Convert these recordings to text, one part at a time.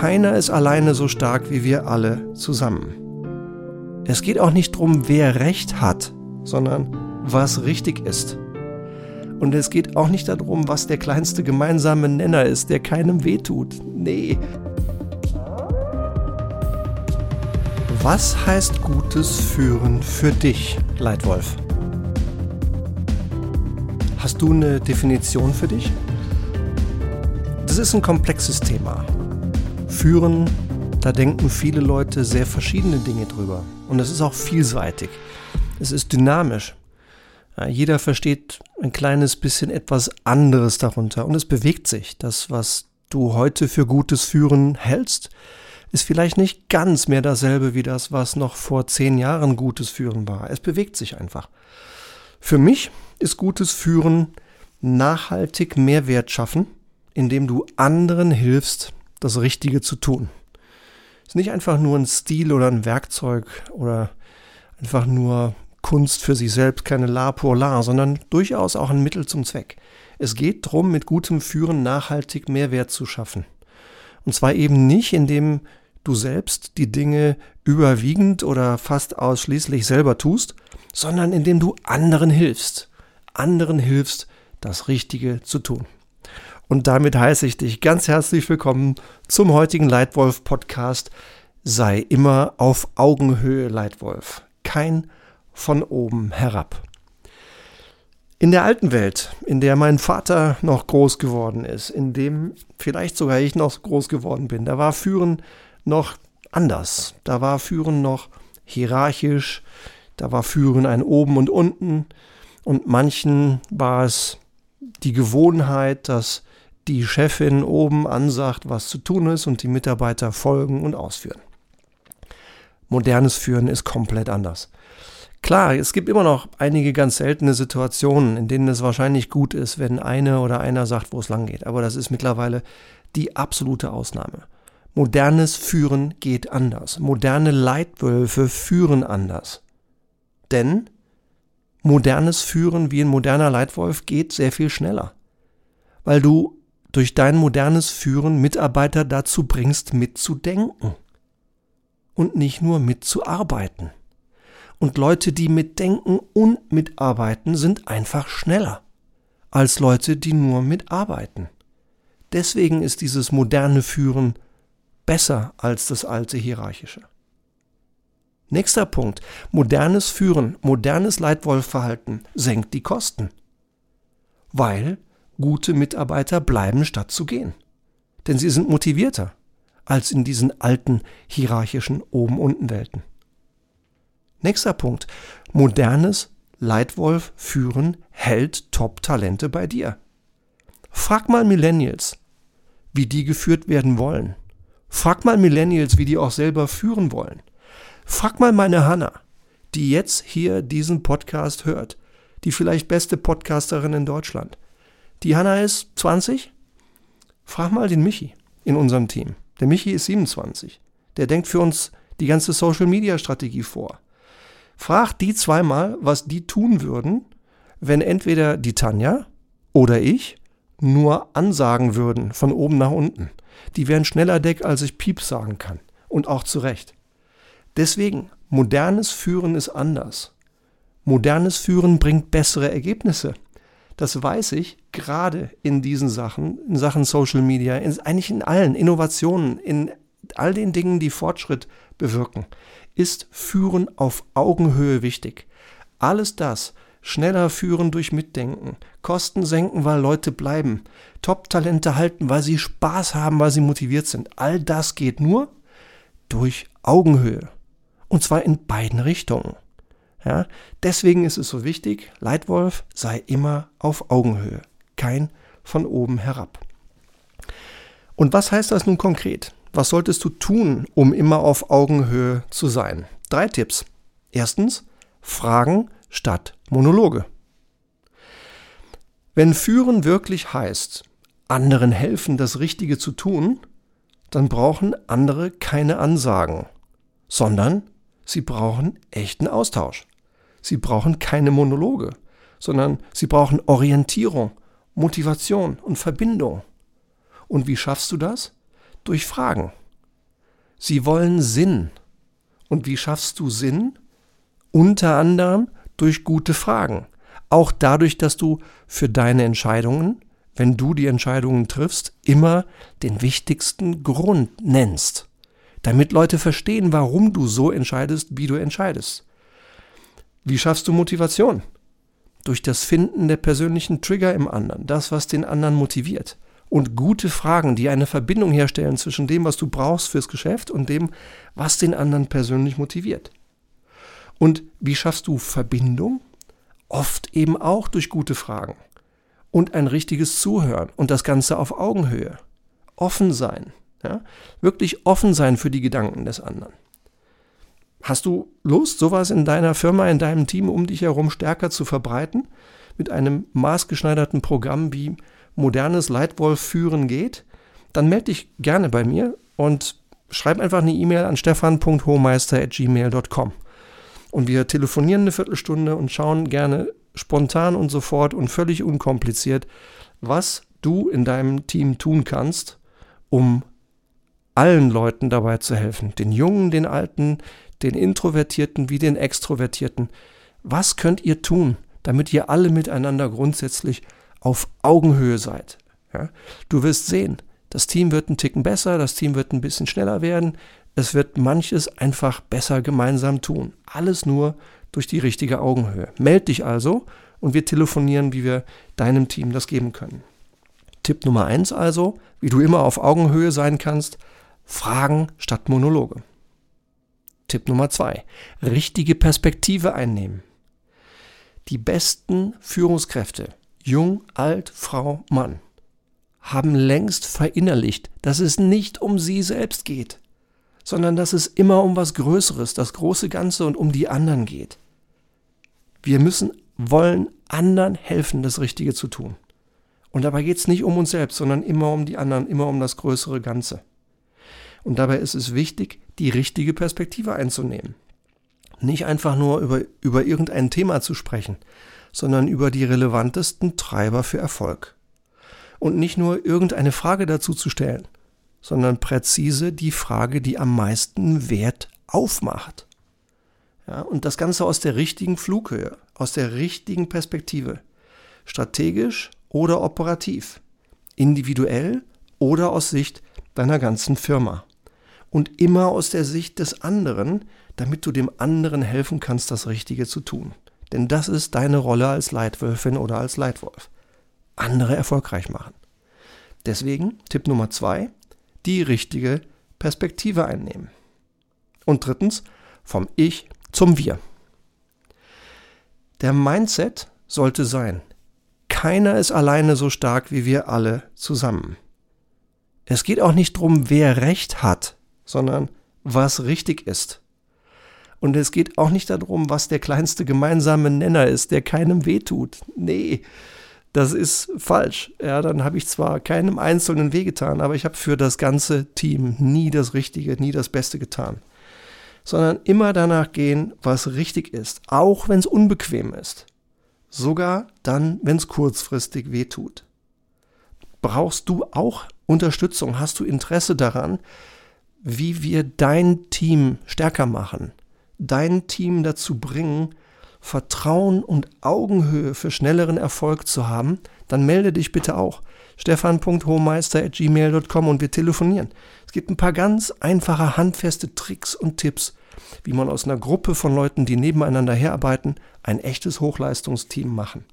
keiner ist alleine so stark wie wir alle zusammen. Es geht auch nicht darum, wer Recht hat, sondern was richtig ist. Und es geht auch nicht darum, was der kleinste gemeinsame Nenner ist, der keinem wehtut. Nee. Was heißt gutes Führen für dich, Leitwolf? Hast du eine Definition für dich? Das ist ein komplexes Thema. Führen, da denken viele Leute sehr verschiedene Dinge drüber. Und es ist auch vielseitig. Es ist dynamisch. Jeder versteht ein kleines bisschen etwas anderes darunter und es bewegt sich. Das, was du heute für gutes Führen hältst, ist vielleicht nicht ganz mehr dasselbe wie das, was noch vor zehn Jahren gutes Führen war. Es bewegt sich einfach. Für mich ist gutes Führen nachhaltig Mehrwert schaffen, indem du anderen hilfst, das Richtige zu tun. Es ist nicht einfach nur ein Stil oder ein Werkzeug oder einfach nur Kunst für sich selbst, keine La pour la, sondern durchaus auch ein Mittel zum Zweck. Es geht darum, mit gutem Führen nachhaltig Mehrwert zu schaffen. Und zwar eben nicht, indem du selbst die Dinge überwiegend oder fast ausschließlich selber tust, sondern indem du anderen hilfst. Anderen hilfst, das Richtige zu tun. Und damit heiße ich dich ganz herzlich willkommen zum heutigen Leitwolf Podcast. Sei immer auf Augenhöhe, Leitwolf. Kein von oben herab. In der alten Welt, in der mein Vater noch groß geworden ist, in dem vielleicht sogar ich noch groß geworden bin, da war Führen noch anders. Da war Führen noch hierarchisch, da war Führen ein Oben und Unten und manchen war es die Gewohnheit, dass die Chefin oben ansagt, was zu tun ist und die Mitarbeiter folgen und ausführen. Modernes Führen ist komplett anders. Klar, es gibt immer noch einige ganz seltene Situationen, in denen es wahrscheinlich gut ist, wenn eine oder einer sagt, wo es lang geht. Aber das ist mittlerweile die absolute Ausnahme. Modernes Führen geht anders. Moderne Leitwölfe führen anders. Denn modernes Führen wie ein moderner Leitwolf geht sehr viel schneller. Weil du durch dein modernes Führen Mitarbeiter dazu bringst, mitzudenken. Und nicht nur mitzuarbeiten. Und Leute, die mitdenken und mitarbeiten, sind einfach schneller als Leute, die nur mitarbeiten. Deswegen ist dieses moderne Führen besser als das alte hierarchische. Nächster Punkt. Modernes Führen, modernes Leitwolfverhalten senkt die Kosten. Weil gute Mitarbeiter bleiben statt zu gehen. Denn sie sind motivierter als in diesen alten hierarchischen Oben-Unten-Welten. Nächster Punkt. Modernes Leitwolf-Führen hält Top-Talente bei dir. Frag mal Millennials, wie die geführt werden wollen. Frag mal Millennials, wie die auch selber führen wollen. Frag mal meine Hanna, die jetzt hier diesen Podcast hört, die vielleicht beste Podcasterin in Deutschland. Die Hanna ist 20? Frag mal den Michi in unserem Team. Der Michi ist 27. Der denkt für uns die ganze Social Media Strategie vor. Frag die zweimal, was die tun würden, wenn entweder die Tanja oder ich nur ansagen würden von oben nach unten. Die wären schneller Deck, als ich Pieps sagen kann. Und auch zu Recht. Deswegen, modernes Führen ist anders. Modernes Führen bringt bessere Ergebnisse. Das weiß ich gerade in diesen Sachen, in Sachen Social Media, in, eigentlich in allen Innovationen, in all den Dingen, die Fortschritt bewirken, ist Führen auf Augenhöhe wichtig. Alles das, schneller führen durch Mitdenken, Kosten senken, weil Leute bleiben, Top-Talente halten, weil sie Spaß haben, weil sie motiviert sind. All das geht nur durch Augenhöhe. Und zwar in beiden Richtungen. Ja, deswegen ist es so wichtig, Leitwolf sei immer auf Augenhöhe, kein von oben herab. Und was heißt das nun konkret? Was solltest du tun, um immer auf Augenhöhe zu sein? Drei Tipps. Erstens, Fragen statt Monologe. Wenn Führen wirklich heißt, anderen helfen, das Richtige zu tun, dann brauchen andere keine Ansagen, sondern sie brauchen echten Austausch. Sie brauchen keine Monologe, sondern sie brauchen Orientierung, Motivation und Verbindung. Und wie schaffst du das? Durch Fragen. Sie wollen Sinn. Und wie schaffst du Sinn? Unter anderem durch gute Fragen. Auch dadurch, dass du für deine Entscheidungen, wenn du die Entscheidungen triffst, immer den wichtigsten Grund nennst. Damit Leute verstehen, warum du so entscheidest, wie du entscheidest. Wie schaffst du Motivation? Durch das Finden der persönlichen Trigger im anderen, das, was den anderen motiviert. Und gute Fragen, die eine Verbindung herstellen zwischen dem, was du brauchst fürs Geschäft und dem, was den anderen persönlich motiviert. Und wie schaffst du Verbindung? Oft eben auch durch gute Fragen. Und ein richtiges Zuhören und das Ganze auf Augenhöhe. Offen sein. Ja? Wirklich offen sein für die Gedanken des anderen. Hast du Lust, sowas in deiner Firma, in deinem Team um dich herum stärker zu verbreiten? Mit einem maßgeschneiderten Programm, wie modernes Leitwolf führen geht? Dann melde dich gerne bei mir und schreib einfach eine E-Mail an stefan.hohmeister.gmail.com. Und wir telefonieren eine Viertelstunde und schauen gerne spontan und sofort und völlig unkompliziert, was du in deinem Team tun kannst, um allen Leuten dabei zu helfen. Den Jungen, den Alten, den Introvertierten wie den Extrovertierten. Was könnt ihr tun, damit ihr alle miteinander grundsätzlich auf Augenhöhe seid? Ja? Du wirst sehen, das Team wird ein Ticken besser, das Team wird ein bisschen schneller werden, es wird manches einfach besser gemeinsam tun. Alles nur durch die richtige Augenhöhe. Meld dich also und wir telefonieren, wie wir deinem Team das geben können. Tipp Nummer eins also, wie du immer auf Augenhöhe sein kannst, Fragen statt Monologe. Tipp Nummer zwei. Richtige Perspektive einnehmen. Die besten Führungskräfte, jung, alt, Frau, Mann, haben längst verinnerlicht, dass es nicht um sie selbst geht, sondern dass es immer um was Größeres, das große Ganze und um die anderen geht. Wir müssen wollen anderen helfen, das Richtige zu tun. Und dabei geht es nicht um uns selbst, sondern immer um die anderen, immer um das größere Ganze. Und dabei ist es wichtig, die richtige Perspektive einzunehmen. Nicht einfach nur über, über irgendein Thema zu sprechen, sondern über die relevantesten Treiber für Erfolg. Und nicht nur irgendeine Frage dazu zu stellen, sondern präzise die Frage, die am meisten Wert aufmacht. Ja, und das Ganze aus der richtigen Flughöhe, aus der richtigen Perspektive. Strategisch oder operativ. Individuell oder aus Sicht deiner ganzen Firma und immer aus der Sicht des anderen, damit du dem anderen helfen kannst, das Richtige zu tun. Denn das ist deine Rolle als Leitwölfin oder als Leitwolf. Andere erfolgreich machen. Deswegen Tipp Nummer zwei, die richtige Perspektive einnehmen. Und drittens, vom Ich zum Wir. Der Mindset sollte sein, keiner ist alleine so stark wie wir alle zusammen. Es geht auch nicht darum, wer Recht hat, sondern was richtig ist. Und es geht auch nicht darum, was der kleinste gemeinsame Nenner ist, der keinem wehtut. Nee, das ist falsch. Ja, dann habe ich zwar keinem Einzelnen wehgetan, aber ich habe für das ganze Team nie das Richtige, nie das Beste getan. Sondern immer danach gehen, was richtig ist, auch wenn es unbequem ist. Sogar dann, wenn es kurzfristig wehtut. Brauchst du auch Unterstützung? Hast du Interesse daran, wie wir dein Team stärker machen, dein Team dazu bringen, Vertrauen und Augenhöhe für schnelleren Erfolg zu haben, dann melde dich bitte auch. stefan.hohmeister.gmail.com und wir telefonieren. Es gibt ein paar ganz einfache, handfeste Tricks und Tipps, wie man aus einer Gruppe von Leuten, die nebeneinander herarbeiten, ein echtes Hochleistungsteam machen.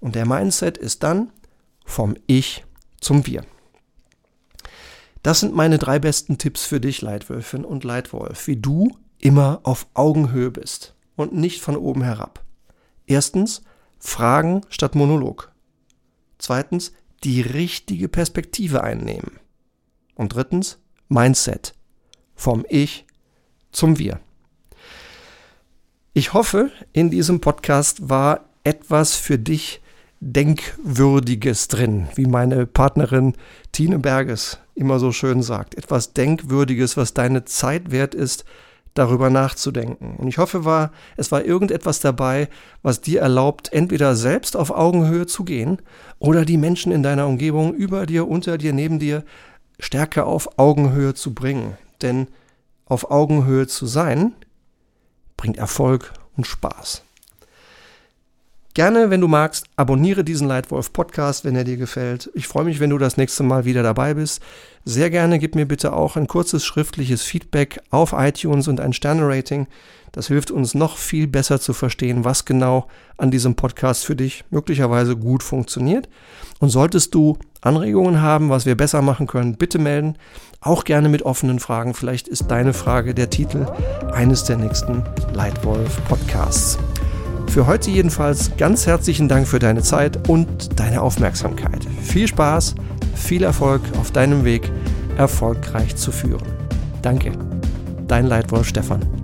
Und der Mindset ist dann vom Ich zum Wir. Das sind meine drei besten Tipps für dich, Leitwölfin und Leitwolf, wie du immer auf Augenhöhe bist und nicht von oben herab. Erstens, Fragen statt Monolog. Zweitens, die richtige Perspektive einnehmen. Und drittens, Mindset. Vom Ich zum Wir. Ich hoffe, in diesem Podcast war etwas für dich Denkwürdiges drin, wie meine Partnerin Tine Berges immer so schön sagt. Etwas Denkwürdiges, was deine Zeit wert ist, darüber nachzudenken. Und ich hoffe, war, es war irgendetwas dabei, was dir erlaubt, entweder selbst auf Augenhöhe zu gehen oder die Menschen in deiner Umgebung über dir, unter dir, neben dir stärker auf Augenhöhe zu bringen. Denn auf Augenhöhe zu sein, bringt Erfolg und Spaß. Gerne, wenn du magst, abonniere diesen Leitwolf Podcast, wenn er dir gefällt. Ich freue mich, wenn du das nächste Mal wieder dabei bist. Sehr gerne gib mir bitte auch ein kurzes schriftliches Feedback auf iTunes und ein Sterne-Rating. Das hilft uns noch viel besser zu verstehen, was genau an diesem Podcast für dich möglicherweise gut funktioniert. Und solltest du Anregungen haben, was wir besser machen können, bitte melden. Auch gerne mit offenen Fragen. Vielleicht ist deine Frage der Titel eines der nächsten Leitwolf Podcasts. Für heute jedenfalls ganz herzlichen Dank für deine Zeit und deine Aufmerksamkeit. Viel Spaß, viel Erfolg auf deinem Weg, erfolgreich zu führen. Danke, dein Leitwolf Stefan.